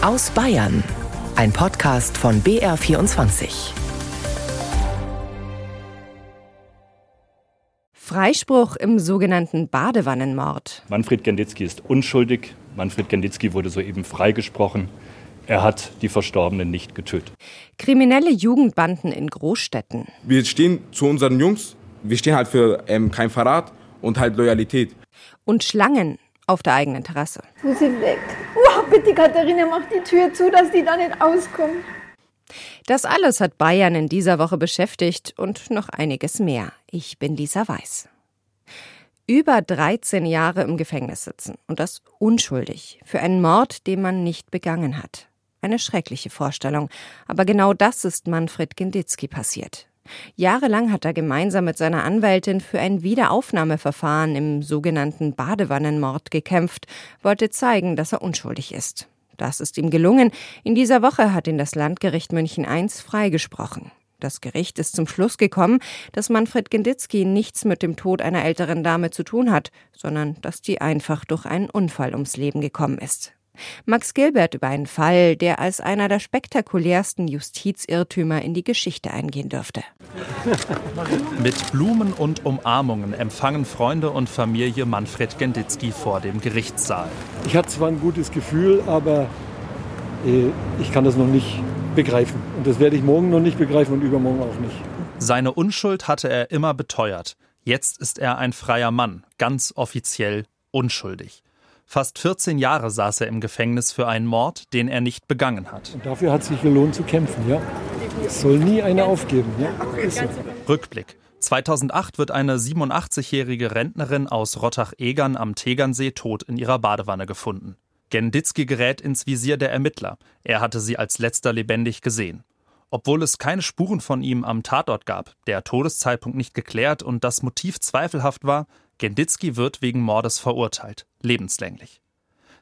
Aus Bayern. Ein Podcast von BR24. Freispruch im sogenannten Badewannenmord. Manfred Genditzki ist unschuldig. Manfred Genditzki wurde soeben freigesprochen. Er hat die Verstorbenen nicht getötet. Kriminelle Jugendbanden in Großstädten. Wir stehen zu unseren Jungs. Wir stehen halt für ähm, kein Verrat und halt Loyalität. Und Schlangen auf der eigenen Terrasse. Wo sind weg? Wow, bitte Katharina, mach die Tür zu, dass die da nicht auskommen. Das alles hat Bayern in dieser Woche beschäftigt und noch einiges mehr. Ich bin Lisa Weiß. Über 13 Jahre im Gefängnis sitzen und das unschuldig für einen Mord, den man nicht begangen hat. Eine schreckliche Vorstellung, aber genau das ist Manfred Genditzki passiert. Jahrelang hat er gemeinsam mit seiner Anwältin für ein Wiederaufnahmeverfahren im sogenannten Badewannenmord gekämpft, wollte zeigen, dass er unschuldig ist. Das ist ihm gelungen. In dieser Woche hat ihn das Landgericht München I freigesprochen. Das Gericht ist zum Schluss gekommen, dass Manfred Genditzki nichts mit dem Tod einer älteren Dame zu tun hat, sondern dass die einfach durch einen Unfall ums Leben gekommen ist. Max Gilbert über einen Fall, der als einer der spektakulärsten Justizirrtümer in die Geschichte eingehen dürfte. Mit Blumen und Umarmungen empfangen Freunde und Familie Manfred Genditzki vor dem Gerichtssaal. Ich hatte zwar ein gutes Gefühl, aber äh, ich kann das noch nicht begreifen. Und das werde ich morgen noch nicht begreifen und übermorgen auch nicht. Seine Unschuld hatte er immer beteuert. Jetzt ist er ein freier Mann, ganz offiziell unschuldig. Fast 14 Jahre saß er im Gefängnis für einen Mord, den er nicht begangen hat. Und dafür hat sich gelohnt zu kämpfen, ja. Es soll nie einer aufgeben, ja. So. Rückblick. 2008 wird eine 87-jährige Rentnerin aus Rottach-Egern am Tegernsee tot in ihrer Badewanne gefunden. Genditzki gerät ins Visier der Ermittler. Er hatte sie als letzter lebendig gesehen. Obwohl es keine Spuren von ihm am Tatort gab, der Todeszeitpunkt nicht geklärt und das Motiv zweifelhaft war, Genditzki wird wegen Mordes verurteilt, lebenslänglich.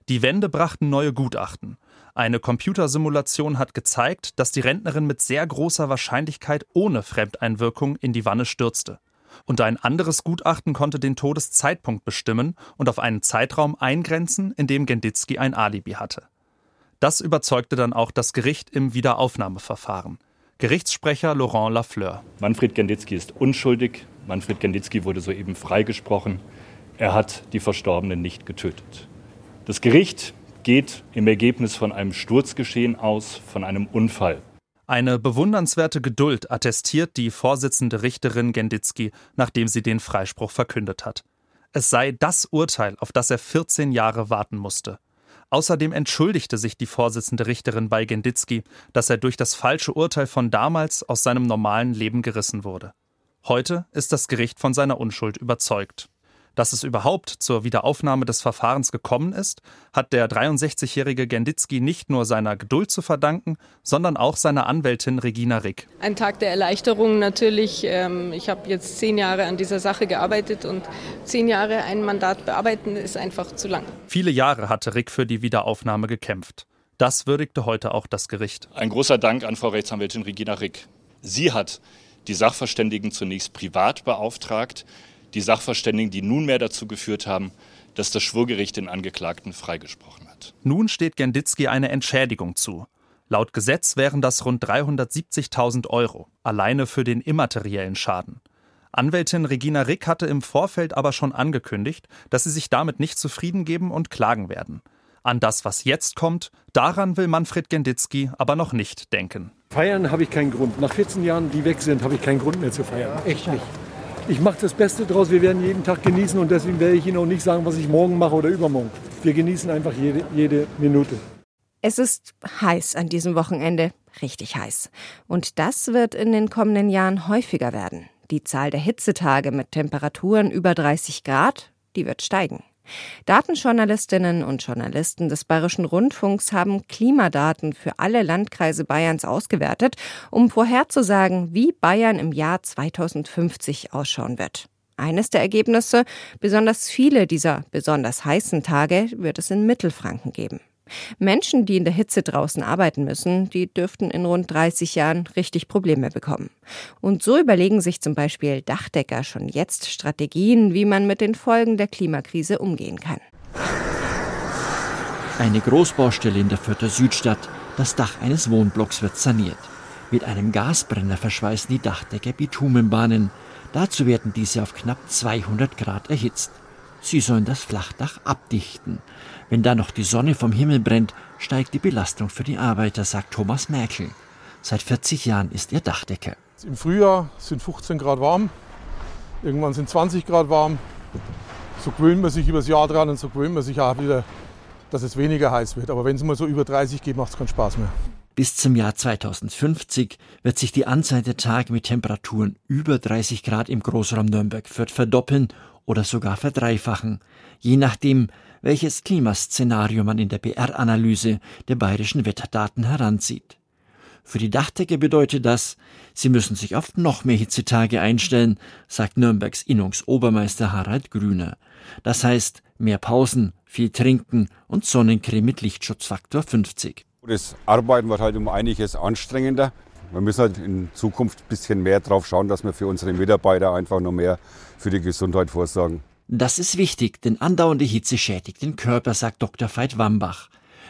Die Wände brachten neue Gutachten. Eine Computersimulation hat gezeigt, dass die Rentnerin mit sehr großer Wahrscheinlichkeit ohne Fremdeinwirkung in die Wanne stürzte. Und ein anderes Gutachten konnte den Todeszeitpunkt bestimmen und auf einen Zeitraum eingrenzen, in dem Genditzki ein Alibi hatte. Das überzeugte dann auch das Gericht im Wiederaufnahmeverfahren. Gerichtssprecher Laurent Lafleur. Manfred Genditzki ist unschuldig. Manfred Genditzki wurde soeben freigesprochen. Er hat die Verstorbenen nicht getötet. Das Gericht geht im Ergebnis von einem Sturzgeschehen aus, von einem Unfall. Eine bewundernswerte Geduld attestiert die Vorsitzende Richterin Genditzki, nachdem sie den Freispruch verkündet hat. Es sei das Urteil, auf das er 14 Jahre warten musste. Außerdem entschuldigte sich die Vorsitzende Richterin bei Genditzki, dass er durch das falsche Urteil von damals aus seinem normalen Leben gerissen wurde. Heute ist das Gericht von seiner Unschuld überzeugt. Dass es überhaupt zur Wiederaufnahme des Verfahrens gekommen ist, hat der 63-jährige Genditzki nicht nur seiner Geduld zu verdanken, sondern auch seiner Anwältin Regina Rick. Ein Tag der Erleichterung natürlich. Ähm, ich habe jetzt zehn Jahre an dieser Sache gearbeitet und zehn Jahre ein Mandat bearbeiten ist einfach zu lang. Viele Jahre hatte Rick für die Wiederaufnahme gekämpft. Das würdigte heute auch das Gericht. Ein großer Dank an Frau Rechtsanwältin Regina Rick. Sie hat die Sachverständigen zunächst privat beauftragt, die Sachverständigen, die nunmehr dazu geführt haben, dass das Schwurgericht den Angeklagten freigesprochen hat. Nun steht Genditzki eine Entschädigung zu. Laut Gesetz wären das rund 370.000 Euro, alleine für den immateriellen Schaden. Anwältin Regina Rick hatte im Vorfeld aber schon angekündigt, dass sie sich damit nicht zufrieden geben und klagen werden. An das, was jetzt kommt, daran will Manfred Genditzki aber noch nicht denken. Feiern habe ich keinen Grund. Nach 14 Jahren, die weg sind, habe ich keinen Grund mehr zu feiern. Echt nicht ich mache das Beste draus. Wir werden jeden Tag genießen und deswegen werde ich Ihnen auch nicht sagen, was ich morgen mache oder übermorgen. Wir genießen einfach jede, jede Minute. Es ist heiß an diesem Wochenende, richtig heiß. Und das wird in den kommenden Jahren häufiger werden. Die Zahl der Hitzetage mit Temperaturen über 30 Grad, die wird steigen. Datenjournalistinnen und Journalisten des Bayerischen Rundfunks haben Klimadaten für alle Landkreise Bayerns ausgewertet, um vorherzusagen, wie Bayern im Jahr 2050 ausschauen wird. Eines der Ergebnisse, besonders viele dieser besonders heißen Tage wird es in Mittelfranken geben. Menschen, die in der Hitze draußen arbeiten müssen, die dürften in rund 30 Jahren richtig Probleme bekommen. Und so überlegen sich zum Beispiel Dachdecker schon jetzt Strategien, wie man mit den Folgen der Klimakrise umgehen kann. Eine Großbaustelle in der Fürther Südstadt. Das Dach eines Wohnblocks wird saniert. Mit einem Gasbrenner verschweißen die Dachdecker Bitumenbahnen. Dazu werden diese auf knapp 200 Grad erhitzt. Sie sollen das Flachdach abdichten. Wenn da noch die Sonne vom Himmel brennt, steigt die Belastung für die Arbeiter, sagt Thomas Merkel. Seit 40 Jahren ist er Dachdecker. Im Frühjahr sind 15 Grad warm, irgendwann sind 20 Grad warm. So gewöhnt man sich über das Jahr dran und so gewöhnt man sich auch wieder, dass es weniger heiß wird. Aber wenn es mal so über 30 geht, macht es keinen Spaß mehr. Bis zum Jahr 2050 wird sich die Anzahl der Tage mit Temperaturen über 30 Grad im Großraum Nürnberg-Fürth verdoppeln oder sogar verdreifachen, je nachdem, welches Klimaszenario man in der BR-Analyse der bayerischen Wetterdaten heranzieht. Für die Dachdecker bedeutet das, sie müssen sich auf noch mehr Hitzetage einstellen, sagt Nürnbergs Innungsobermeister Harald Grüner. Das heißt, mehr Pausen, viel trinken und Sonnencreme mit Lichtschutzfaktor 50. Das Arbeiten wird halt um einiges anstrengender. Wir müssen halt in Zukunft ein bisschen mehr drauf schauen, dass wir für unsere Mitarbeiter einfach noch mehr für die Gesundheit vorsorgen. Das ist wichtig, denn andauernde Hitze schädigt den Körper, sagt Dr. Veit Wambach.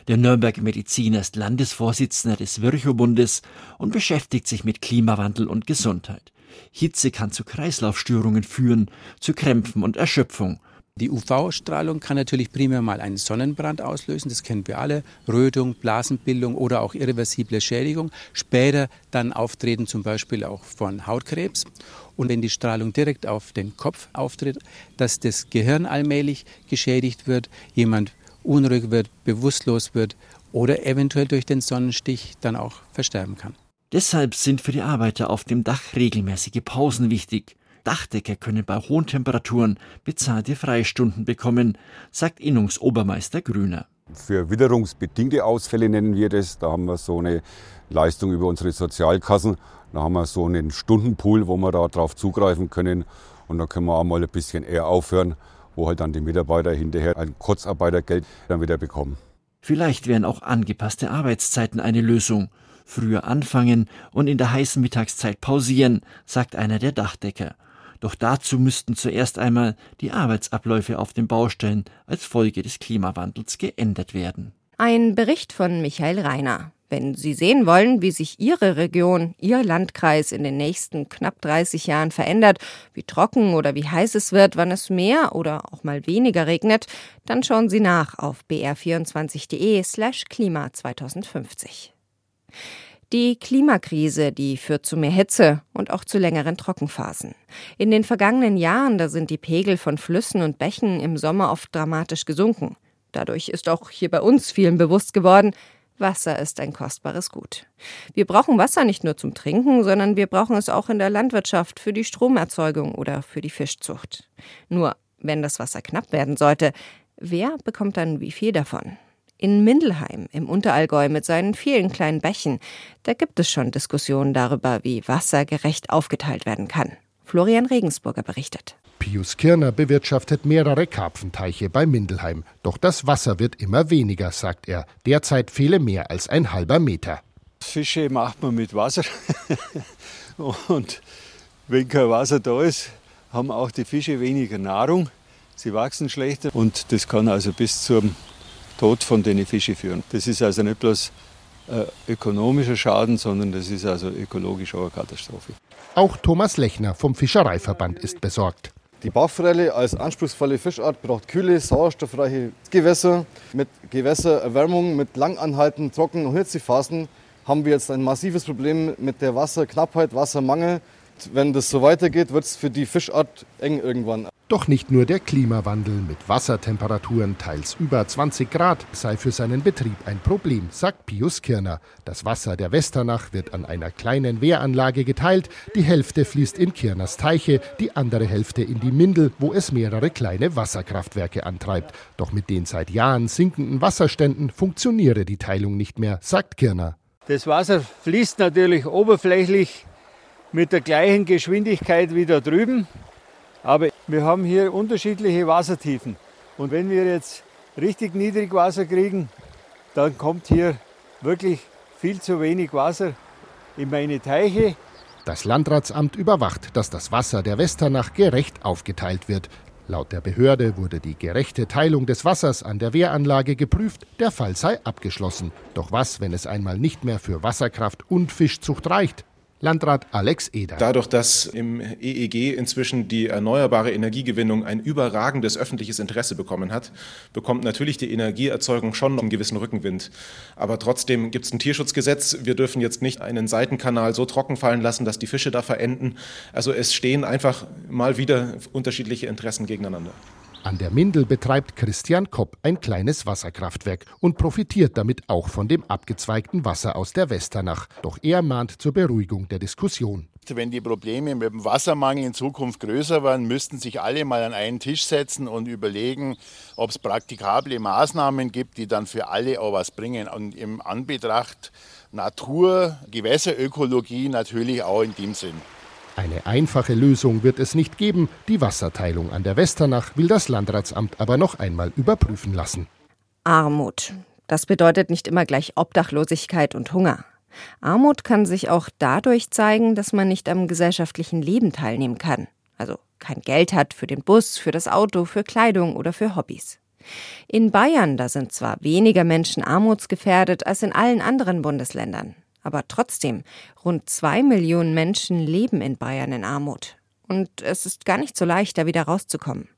Der Nürnberger Mediziner ist Landesvorsitzender des Virchow-Bundes und beschäftigt sich mit Klimawandel und Gesundheit. Hitze kann zu Kreislaufstörungen führen, zu Krämpfen und Erschöpfung. Die UV-Strahlung kann natürlich primär mal einen Sonnenbrand auslösen, das kennen wir alle, Rötung, Blasenbildung oder auch irreversible Schädigung. Später dann auftreten zum Beispiel auch von Hautkrebs. Und wenn die Strahlung direkt auf den Kopf auftritt, dass das Gehirn allmählich geschädigt wird, jemand unruhig wird, bewusstlos wird oder eventuell durch den Sonnenstich dann auch versterben kann. Deshalb sind für die Arbeiter auf dem Dach regelmäßige Pausen wichtig. Dachdecker können bei hohen Temperaturen bezahlte Freistunden bekommen, sagt Innungsobermeister Grüner. Für witterungsbedingte Ausfälle nennen wir das. Da haben wir so eine Leistung über unsere Sozialkassen. Da haben wir so einen Stundenpool, wo wir darauf zugreifen können. Und da können wir auch mal ein bisschen eher aufhören, wo halt dann die Mitarbeiter hinterher ein Kurzarbeitergeld dann wieder bekommen. Vielleicht wären auch angepasste Arbeitszeiten eine Lösung. Früher anfangen und in der heißen Mittagszeit pausieren, sagt einer der Dachdecker. Doch dazu müssten zuerst einmal die Arbeitsabläufe auf den Baustellen als Folge des Klimawandels geändert werden. Ein Bericht von Michael Reiner. Wenn Sie sehen wollen, wie sich Ihre Region, Ihr Landkreis in den nächsten knapp 30 Jahren verändert, wie trocken oder wie heiß es wird, wann es mehr oder auch mal weniger regnet, dann schauen Sie nach auf br24.de slash Klima 2050. Die Klimakrise, die führt zu mehr Hitze und auch zu längeren Trockenphasen. In den vergangenen Jahren, da sind die Pegel von Flüssen und Bächen im Sommer oft dramatisch gesunken. Dadurch ist auch hier bei uns vielen bewusst geworden, Wasser ist ein kostbares Gut. Wir brauchen Wasser nicht nur zum Trinken, sondern wir brauchen es auch in der Landwirtschaft, für die Stromerzeugung oder für die Fischzucht. Nur, wenn das Wasser knapp werden sollte, wer bekommt dann wie viel davon? In Mindelheim im Unterallgäu mit seinen vielen kleinen Bächen, da gibt es schon Diskussionen darüber, wie Wasser gerecht aufgeteilt werden kann. Florian Regensburger berichtet. Pius Kirner bewirtschaftet mehrere Karpfenteiche bei Mindelheim. Doch das Wasser wird immer weniger, sagt er. Derzeit fehle mehr als ein halber Meter. Fische macht man mit Wasser. Und wenn kein Wasser da ist, haben auch die Fische weniger Nahrung. Sie wachsen schlechter und das kann also bis zum Tod von den Fischen führen. Das ist also nicht bloß äh, ökonomischer Schaden, sondern das ist also ökologisch auch eine Katastrophe. Auch Thomas Lechner vom Fischereiverband ist besorgt. Die Bachforelle als anspruchsvolle Fischart braucht kühle, sauerstoffreiche Gewässer. Mit Gewässererwärmung, mit langanhaltenden Trocken- und Hitzephasen haben wir jetzt ein massives Problem mit der Wasserknappheit, Wassermangel. Wenn das so weitergeht, wird es für die Fischart eng irgendwann. Doch nicht nur der Klimawandel mit Wassertemperaturen teils über 20 Grad sei für seinen Betrieb ein Problem, sagt Pius Kirner. Das Wasser der Westernach wird an einer kleinen Wehranlage geteilt. Die Hälfte fließt in Kirners Teiche, die andere Hälfte in die Mindel, wo es mehrere kleine Wasserkraftwerke antreibt. Doch mit den seit Jahren sinkenden Wasserständen funktioniere die Teilung nicht mehr, sagt Kirner. Das Wasser fließt natürlich oberflächlich mit der gleichen Geschwindigkeit wie da drüben. Aber wir haben hier unterschiedliche Wassertiefen. Und wenn wir jetzt richtig niedrig Wasser kriegen, dann kommt hier wirklich viel zu wenig Wasser in meine Teiche. Das Landratsamt überwacht, dass das Wasser der Westernach gerecht aufgeteilt wird. Laut der Behörde wurde die gerechte Teilung des Wassers an der Wehranlage geprüft, der Fall sei abgeschlossen. Doch was, wenn es einmal nicht mehr für Wasserkraft und Fischzucht reicht? Landrat Alex Eder. Dadurch, dass im EEG inzwischen die erneuerbare Energiegewinnung ein überragendes öffentliches Interesse bekommen hat, bekommt natürlich die Energieerzeugung schon einen gewissen Rückenwind. Aber trotzdem gibt es ein Tierschutzgesetz. Wir dürfen jetzt nicht einen Seitenkanal so trocken fallen lassen, dass die Fische da verenden. Also es stehen einfach mal wieder unterschiedliche Interessen gegeneinander. An der Mindel betreibt Christian Kopp ein kleines Wasserkraftwerk und profitiert damit auch von dem abgezweigten Wasser aus der Westernach. Doch er mahnt zur Beruhigung der Diskussion. Wenn die Probleme mit dem Wassermangel in Zukunft größer werden, müssten sich alle mal an einen Tisch setzen und überlegen, ob es praktikable Maßnahmen gibt, die dann für alle auch was bringen. Und im Anbetracht Natur, Gewässerökologie natürlich auch in dem Sinn. Eine einfache Lösung wird es nicht geben. Die Wasserteilung an der Westernach will das Landratsamt aber noch einmal überprüfen lassen. Armut. Das bedeutet nicht immer gleich Obdachlosigkeit und Hunger. Armut kann sich auch dadurch zeigen, dass man nicht am gesellschaftlichen Leben teilnehmen kann. Also kein Geld hat für den Bus, für das Auto, für Kleidung oder für Hobbys. In Bayern, da sind zwar weniger Menschen armutsgefährdet als in allen anderen Bundesländern. Aber trotzdem, rund zwei Millionen Menschen leben in Bayern in Armut. Und es ist gar nicht so leicht, da wieder rauszukommen.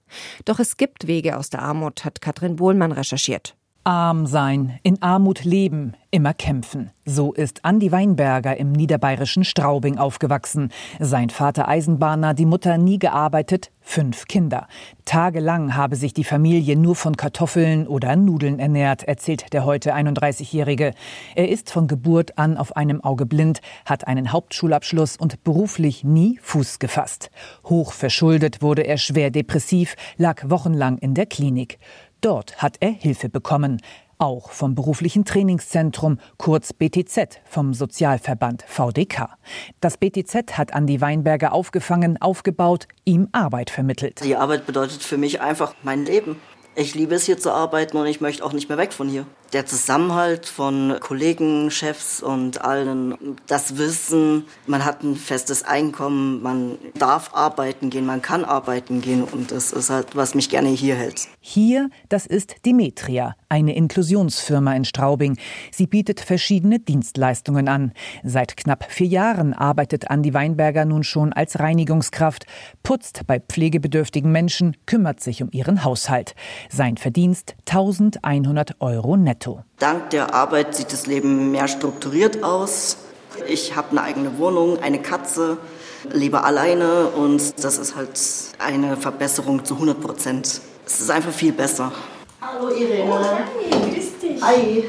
Doch es gibt Wege aus der Armut, hat Katrin Bohlmann recherchiert. Arm sein, in Armut leben, immer kämpfen. So ist Andi Weinberger im niederbayerischen Straubing aufgewachsen. Sein Vater Eisenbahner, die Mutter nie gearbeitet, fünf Kinder. Tagelang habe sich die Familie nur von Kartoffeln oder Nudeln ernährt, erzählt der heute 31-Jährige. Er ist von Geburt an auf einem Auge blind, hat einen Hauptschulabschluss und beruflich nie Fuß gefasst. Hoch verschuldet wurde er schwer depressiv, lag wochenlang in der Klinik. Dort hat er Hilfe bekommen, auch vom beruflichen Trainingszentrum, kurz BTZ, vom Sozialverband VDK. Das BTZ hat Andi Weinberger aufgefangen, aufgebaut, ihm Arbeit vermittelt. Die Arbeit bedeutet für mich einfach mein Leben. Ich liebe es hier zu arbeiten und ich möchte auch nicht mehr weg von hier der Zusammenhalt von Kollegen, Chefs und allen, das Wissen, man hat ein festes Einkommen, man darf arbeiten gehen, man kann arbeiten gehen und das ist halt, was mich gerne hier hält. Hier, das ist Dimetria, eine Inklusionsfirma in Straubing. Sie bietet verschiedene Dienstleistungen an. Seit knapp vier Jahren arbeitet Andi Weinberger nun schon als Reinigungskraft, putzt bei pflegebedürftigen Menschen, kümmert sich um ihren Haushalt. Sein Verdienst 1100 Euro netto netto. Dank der Arbeit sieht das Leben mehr strukturiert aus. Ich habe eine eigene Wohnung, eine Katze, lebe alleine und das ist halt eine Verbesserung zu 100 Prozent. Es ist einfach viel besser. Hallo Irene. Oh, grüß dich. Hi.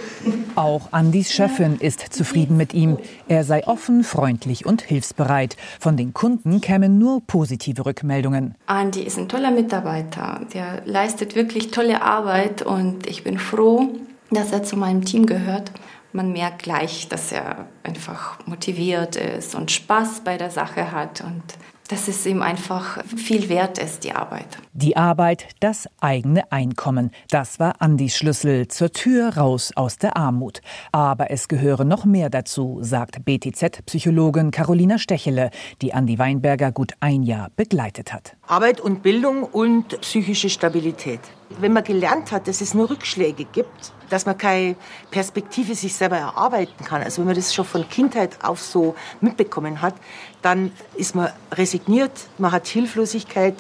Auch Andis Chefin ist zufrieden mit ihm. Er sei offen, freundlich und hilfsbereit. Von den Kunden kämen nur positive Rückmeldungen. Andi ist ein toller Mitarbeiter. Der leistet wirklich tolle Arbeit und ich bin froh, dass er zu meinem Team gehört. Man merkt gleich, dass er einfach motiviert ist und Spaß bei der Sache hat und dass es ihm einfach viel wert ist, die Arbeit. Die Arbeit, das eigene Einkommen, das war Andis Schlüssel zur Tür raus aus der Armut. Aber es gehöre noch mehr dazu, sagt BTZ-Psychologin Carolina Stechele, die Andi Weinberger gut ein Jahr begleitet hat. Arbeit und Bildung und psychische Stabilität. Wenn man gelernt hat, dass es nur Rückschläge gibt, dass man keine Perspektive sich selber erarbeiten kann, also wenn man das schon von Kindheit auf so mitbekommen hat, dann ist man resigniert, man hat Hilflosigkeit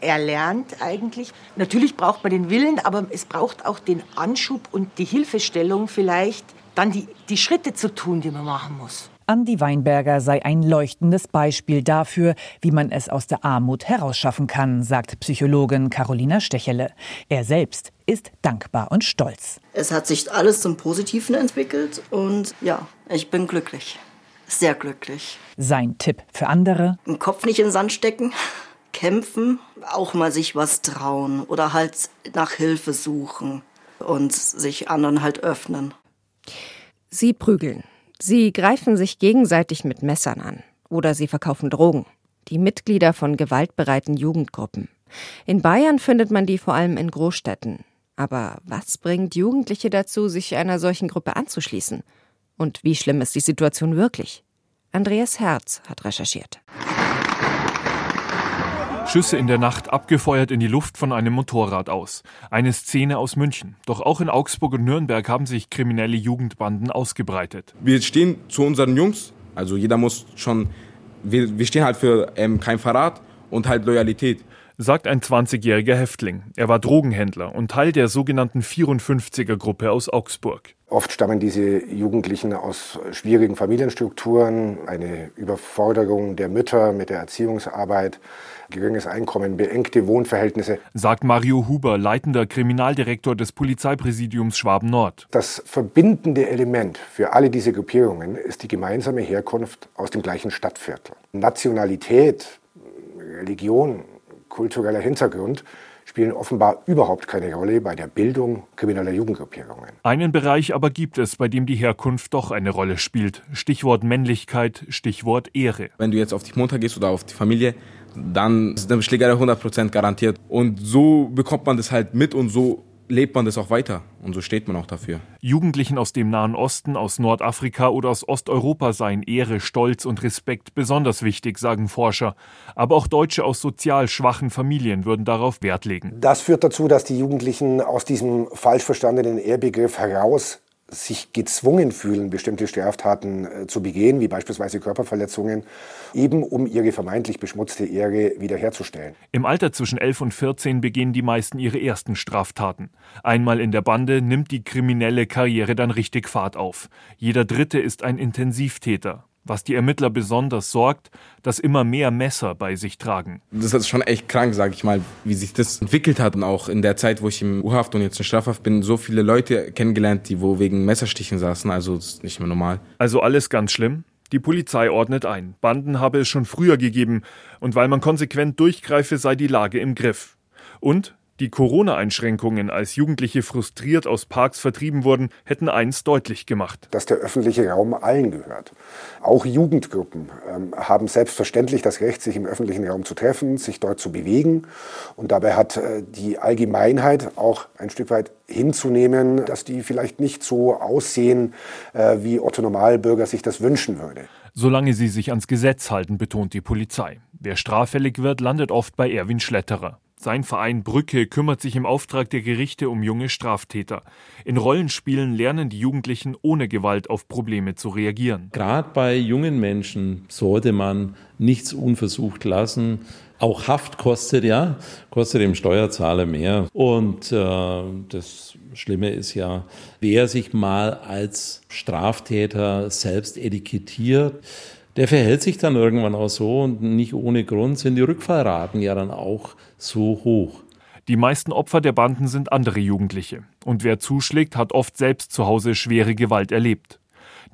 erlernt eigentlich. Natürlich braucht man den Willen, aber es braucht auch den Anschub und die Hilfestellung vielleicht, dann die, die Schritte zu tun, die man machen muss. Andi Weinberger sei ein leuchtendes Beispiel dafür, wie man es aus der Armut herausschaffen kann, sagt Psychologin Carolina Stechele. Er selbst ist dankbar und stolz. Es hat sich alles zum Positiven entwickelt und ja, ich bin glücklich. Sehr glücklich. Sein Tipp für andere? Den Kopf nicht in den Sand stecken, kämpfen, auch mal sich was trauen oder halt nach Hilfe suchen und sich anderen halt öffnen. Sie prügeln. Sie greifen sich gegenseitig mit Messern an oder sie verkaufen Drogen. Die Mitglieder von gewaltbereiten Jugendgruppen. In Bayern findet man die vor allem in Großstädten. Aber was bringt Jugendliche dazu, sich einer solchen Gruppe anzuschließen? Und wie schlimm ist die Situation wirklich? Andreas Herz hat recherchiert. Schüsse in der Nacht, abgefeuert in die Luft von einem Motorrad aus. Eine Szene aus München. Doch auch in Augsburg und Nürnberg haben sich kriminelle Jugendbanden ausgebreitet. Wir stehen zu unseren Jungs, also jeder muss schon, wir, wir stehen halt für ähm, kein Verrat und halt Loyalität sagt ein 20-jähriger Häftling. Er war Drogenhändler und Teil der sogenannten 54er-Gruppe aus Augsburg. Oft stammen diese Jugendlichen aus schwierigen Familienstrukturen, eine Überforderung der Mütter mit der Erziehungsarbeit, geringes Einkommen, beengte Wohnverhältnisse. Sagt Mario Huber, leitender Kriminaldirektor des Polizeipräsidiums Schwaben-Nord. Das verbindende Element für alle diese Gruppierungen ist die gemeinsame Herkunft aus dem gleichen Stadtviertel. Nationalität, Religion, kultureller Hintergrund spielen offenbar überhaupt keine Rolle bei der Bildung krimineller Jugendgruppierungen. Einen Bereich aber gibt es, bei dem die Herkunft doch eine Rolle spielt. Stichwort Männlichkeit, Stichwort Ehre. Wenn du jetzt auf die Mutter gehst oder auf die Familie, dann ist eine Schlägerei 100% garantiert. Und so bekommt man das halt mit und so lebt man das auch weiter und so steht man auch dafür. Jugendlichen aus dem Nahen Osten, aus Nordafrika oder aus Osteuropa seien Ehre, Stolz und Respekt besonders wichtig, sagen Forscher. Aber auch Deutsche aus sozial schwachen Familien würden darauf Wert legen. Das führt dazu, dass die Jugendlichen aus diesem falsch verstandenen Ehrbegriff heraus sich gezwungen fühlen, bestimmte Straftaten äh, zu begehen, wie beispielsweise Körperverletzungen, eben um ihre vermeintlich beschmutzte Ehre wiederherzustellen. Im Alter zwischen 11 und 14 begehen die meisten ihre ersten Straftaten. Einmal in der Bande nimmt die kriminelle Karriere dann richtig Fahrt auf. Jeder Dritte ist ein Intensivtäter was die Ermittler besonders sorgt, dass immer mehr Messer bei sich tragen. Das ist schon echt krank, sag ich mal, wie sich das entwickelt hat. Und auch in der Zeit, wo ich im U-Haft und jetzt in Strafhaft bin, so viele Leute kennengelernt, die wo wegen Messerstichen saßen. Also das ist nicht mehr normal. Also alles ganz schlimm? Die Polizei ordnet ein. Banden habe es schon früher gegeben. Und weil man konsequent durchgreife, sei die Lage im Griff. Und die Corona-Einschränkungen, als Jugendliche frustriert aus Parks vertrieben wurden, hätten eins deutlich gemacht. Dass der öffentliche Raum allen gehört. Auch Jugendgruppen ähm, haben selbstverständlich das Recht, sich im öffentlichen Raum zu treffen, sich dort zu bewegen. Und dabei hat äh, die Allgemeinheit auch ein Stück weit hinzunehmen, dass die vielleicht nicht so aussehen, äh, wie Otto Normalbürger sich das wünschen würde. Solange sie sich ans Gesetz halten, betont die Polizei. Wer straffällig wird, landet oft bei Erwin Schletterer. Sein Verein Brücke kümmert sich im Auftrag der Gerichte um junge Straftäter. In Rollenspielen lernen die Jugendlichen ohne Gewalt auf Probleme zu reagieren. Gerade bei jungen Menschen sollte man nichts unversucht lassen. Auch Haft kostet ja, kostet dem Steuerzahler mehr. Und äh, das Schlimme ist ja, wer sich mal als Straftäter selbst etikettiert, der verhält sich dann irgendwann auch so und nicht ohne Grund sind die Rückfallraten ja dann auch so hoch. Die meisten Opfer der Banden sind andere Jugendliche. Und wer zuschlägt, hat oft selbst zu Hause schwere Gewalt erlebt.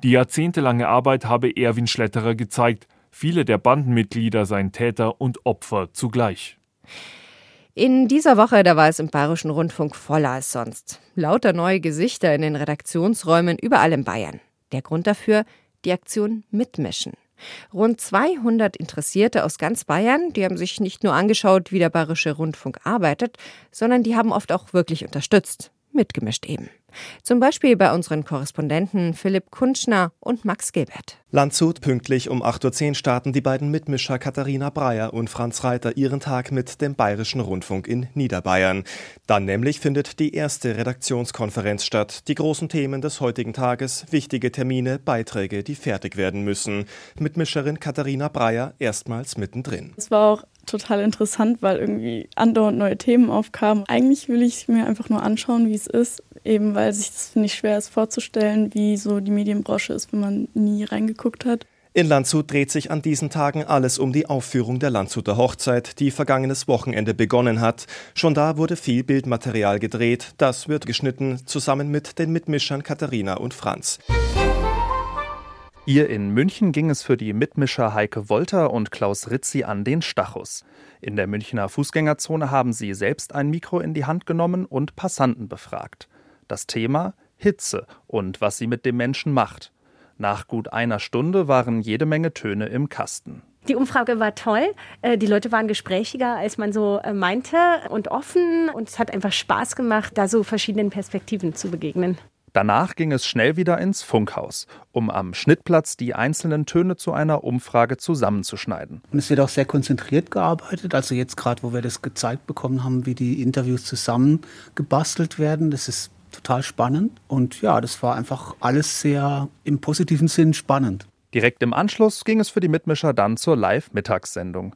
Die jahrzehntelange Arbeit habe Erwin Schletterer gezeigt, viele der Bandenmitglieder seien Täter und Opfer zugleich. In dieser Woche, da war es im Bayerischen Rundfunk voller als sonst. Lauter neue Gesichter in den Redaktionsräumen überall in Bayern. Der Grund dafür, die Aktion Mitmischen. Rund 200 Interessierte aus ganz Bayern, die haben sich nicht nur angeschaut, wie der Bayerische Rundfunk arbeitet, sondern die haben oft auch wirklich unterstützt. Mitgemischt eben. Zum Beispiel bei unseren Korrespondenten Philipp Kunschner und Max Gilbert. Landshut pünktlich um 8.10 Uhr starten die beiden Mitmischer Katharina Breyer und Franz Reiter ihren Tag mit dem Bayerischen Rundfunk in Niederbayern. Dann nämlich findet die erste Redaktionskonferenz statt. Die großen Themen des heutigen Tages, wichtige Termine, Beiträge, die fertig werden müssen. Mitmischerin Katharina Breyer erstmals mittendrin. Es war auch total interessant, weil irgendwie andauernd neue Themen aufkamen. Eigentlich will ich mir einfach nur anschauen, wie es ist, eben weil sich das, finde ich, schwer ist vorzustellen, wie so die Medienbranche ist, wenn man nie reingeguckt hat. In Landshut dreht sich an diesen Tagen alles um die Aufführung der Landshuter Hochzeit, die vergangenes Wochenende begonnen hat. Schon da wurde viel Bildmaterial gedreht. Das wird geschnitten, zusammen mit den Mitmischern Katharina und Franz. Hier in München ging es für die Mitmischer Heike Wolter und Klaus Ritzi an den Stachus. In der Münchner Fußgängerzone haben sie selbst ein Mikro in die Hand genommen und Passanten befragt. Das Thema Hitze und was sie mit dem Menschen macht. Nach gut einer Stunde waren jede Menge Töne im Kasten. Die Umfrage war toll. Äh, die Leute waren gesprächiger, als man so äh, meinte und offen. Und es hat einfach Spaß gemacht, da so verschiedenen Perspektiven zu begegnen. Danach ging es schnell wieder ins Funkhaus, um am Schnittplatz die einzelnen Töne zu einer Umfrage zusammenzuschneiden. Und es wird auch sehr konzentriert gearbeitet. Also jetzt gerade, wo wir das gezeigt bekommen haben, wie die Interviews zusammengebastelt werden, das ist total spannend. Und ja, das war einfach alles sehr im positiven Sinn spannend. Direkt im Anschluss ging es für die Mitmischer dann zur Live-Mittagssendung.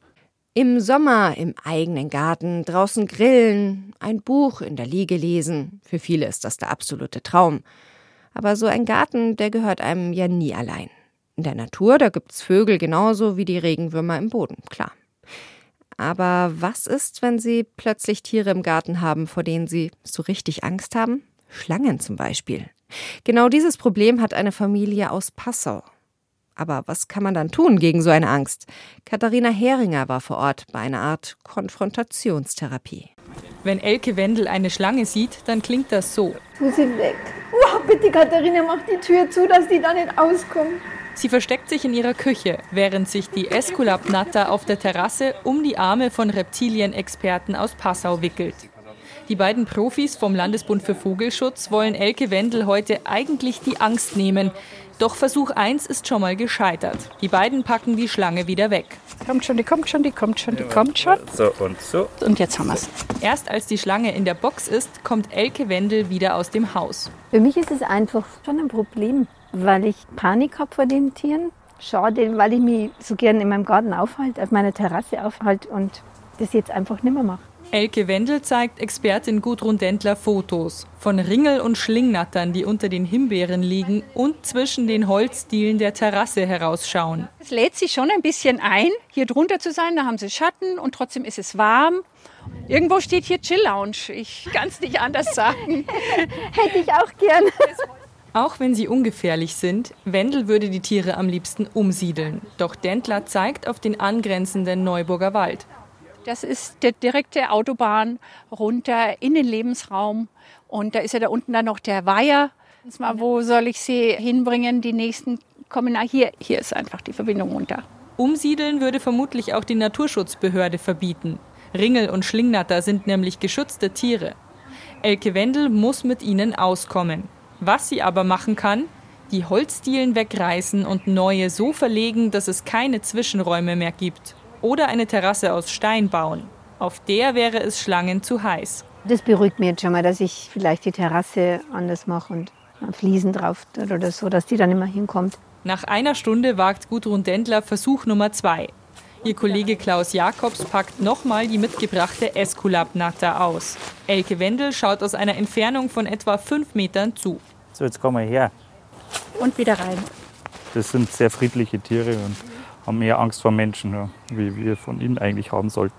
Im Sommer im eigenen Garten, draußen grillen, ein Buch in der Liege lesen. Für viele ist das der absolute Traum. Aber so ein Garten, der gehört einem ja nie allein. In der Natur, da gibt's Vögel genauso wie die Regenwürmer im Boden, klar. Aber was ist, wenn Sie plötzlich Tiere im Garten haben, vor denen Sie so richtig Angst haben? Schlangen zum Beispiel. Genau dieses Problem hat eine Familie aus Passau. Aber was kann man dann tun gegen so eine Angst? Katharina Heringer war vor Ort bei einer Art Konfrontationstherapie. Wenn Elke Wendel eine Schlange sieht, dann klingt das so. Tu sie weg. Wow, bitte Katharina, mach die Tür zu, dass die da nicht auskommt. Sie versteckt sich in ihrer Küche, während sich die Esculap-Natter auf der Terrasse um die Arme von Reptilienexperten aus Passau wickelt. Die beiden Profis vom Landesbund für Vogelschutz wollen Elke Wendel heute eigentlich die Angst nehmen. Doch Versuch 1 ist schon mal gescheitert. Die beiden packen die Schlange wieder weg. Kommt schon, die kommt schon, die kommt schon, die kommt schon. So und so. Und jetzt haben wir es. Erst als die Schlange in der Box ist, kommt Elke Wendel wieder aus dem Haus. Für mich ist es einfach schon ein Problem, weil ich Panik habe vor den Tieren. Schade, weil ich mich so gern in meinem Garten aufhalte, auf meiner Terrasse aufhalte und das jetzt einfach nicht mehr mache. Elke Wendel zeigt Expertin Gudrun Dentler Fotos von Ringel- und Schlingnattern, die unter den Himbeeren liegen und zwischen den Holzdielen der Terrasse herausschauen. Es lädt sich schon ein bisschen ein, hier drunter zu sein. Da haben sie Schatten und trotzdem ist es warm. Irgendwo steht hier Chill Lounge. Ich kann es nicht anders sagen. Hätte ich auch gern. Auch wenn sie ungefährlich sind, Wendel würde die Tiere am liebsten umsiedeln. Doch Dentler zeigt auf den angrenzenden Neuburger Wald. Das ist der direkte Autobahn runter in den Lebensraum. Und da ist ja da unten dann noch der Weiher. Wo soll ich sie hinbringen? Die nächsten kommen nach hier. Hier ist einfach die Verbindung runter. Umsiedeln würde vermutlich auch die Naturschutzbehörde verbieten. Ringel und Schlingnatter sind nämlich geschützte Tiere. Elke Wendel muss mit ihnen auskommen. Was sie aber machen kann, die Holzdielen wegreißen und neue so verlegen, dass es keine Zwischenräume mehr gibt oder eine Terrasse aus Stein bauen. Auf der wäre es Schlangen zu heiß. Das beruhigt mich jetzt schon mal, dass ich vielleicht die Terrasse anders mache und Fliesen drauf oder so, dass die dann immer hinkommt. Nach einer Stunde wagt Gudrun Dendler Versuch Nummer zwei. Ihr Kollege Klaus Jakobs packt nochmal die mitgebrachte Esculap-Natter aus. Elke Wendel schaut aus einer Entfernung von etwa fünf Metern zu. So, jetzt kommen wir her. Und wieder rein. Das sind sehr friedliche Tiere und haben mehr Angst vor Menschen, ja, wie wir von ihnen eigentlich haben sollten.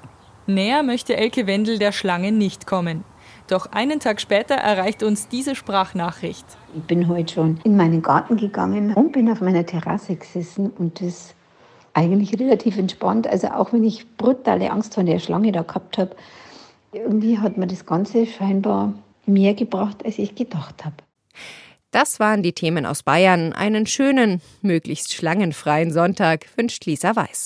Näher möchte Elke Wendel der Schlange nicht kommen. Doch einen Tag später erreicht uns diese Sprachnachricht. Ich bin heute schon in meinen Garten gegangen und bin auf meiner Terrasse gesessen und das eigentlich relativ entspannt. Also auch wenn ich brutale Angst vor der Schlange da gehabt habe, irgendwie hat mir das Ganze scheinbar mehr gebracht, als ich gedacht habe. Das waren die Themen aus Bayern. Einen schönen, möglichst schlangenfreien Sonntag wünscht Lisa Weiß.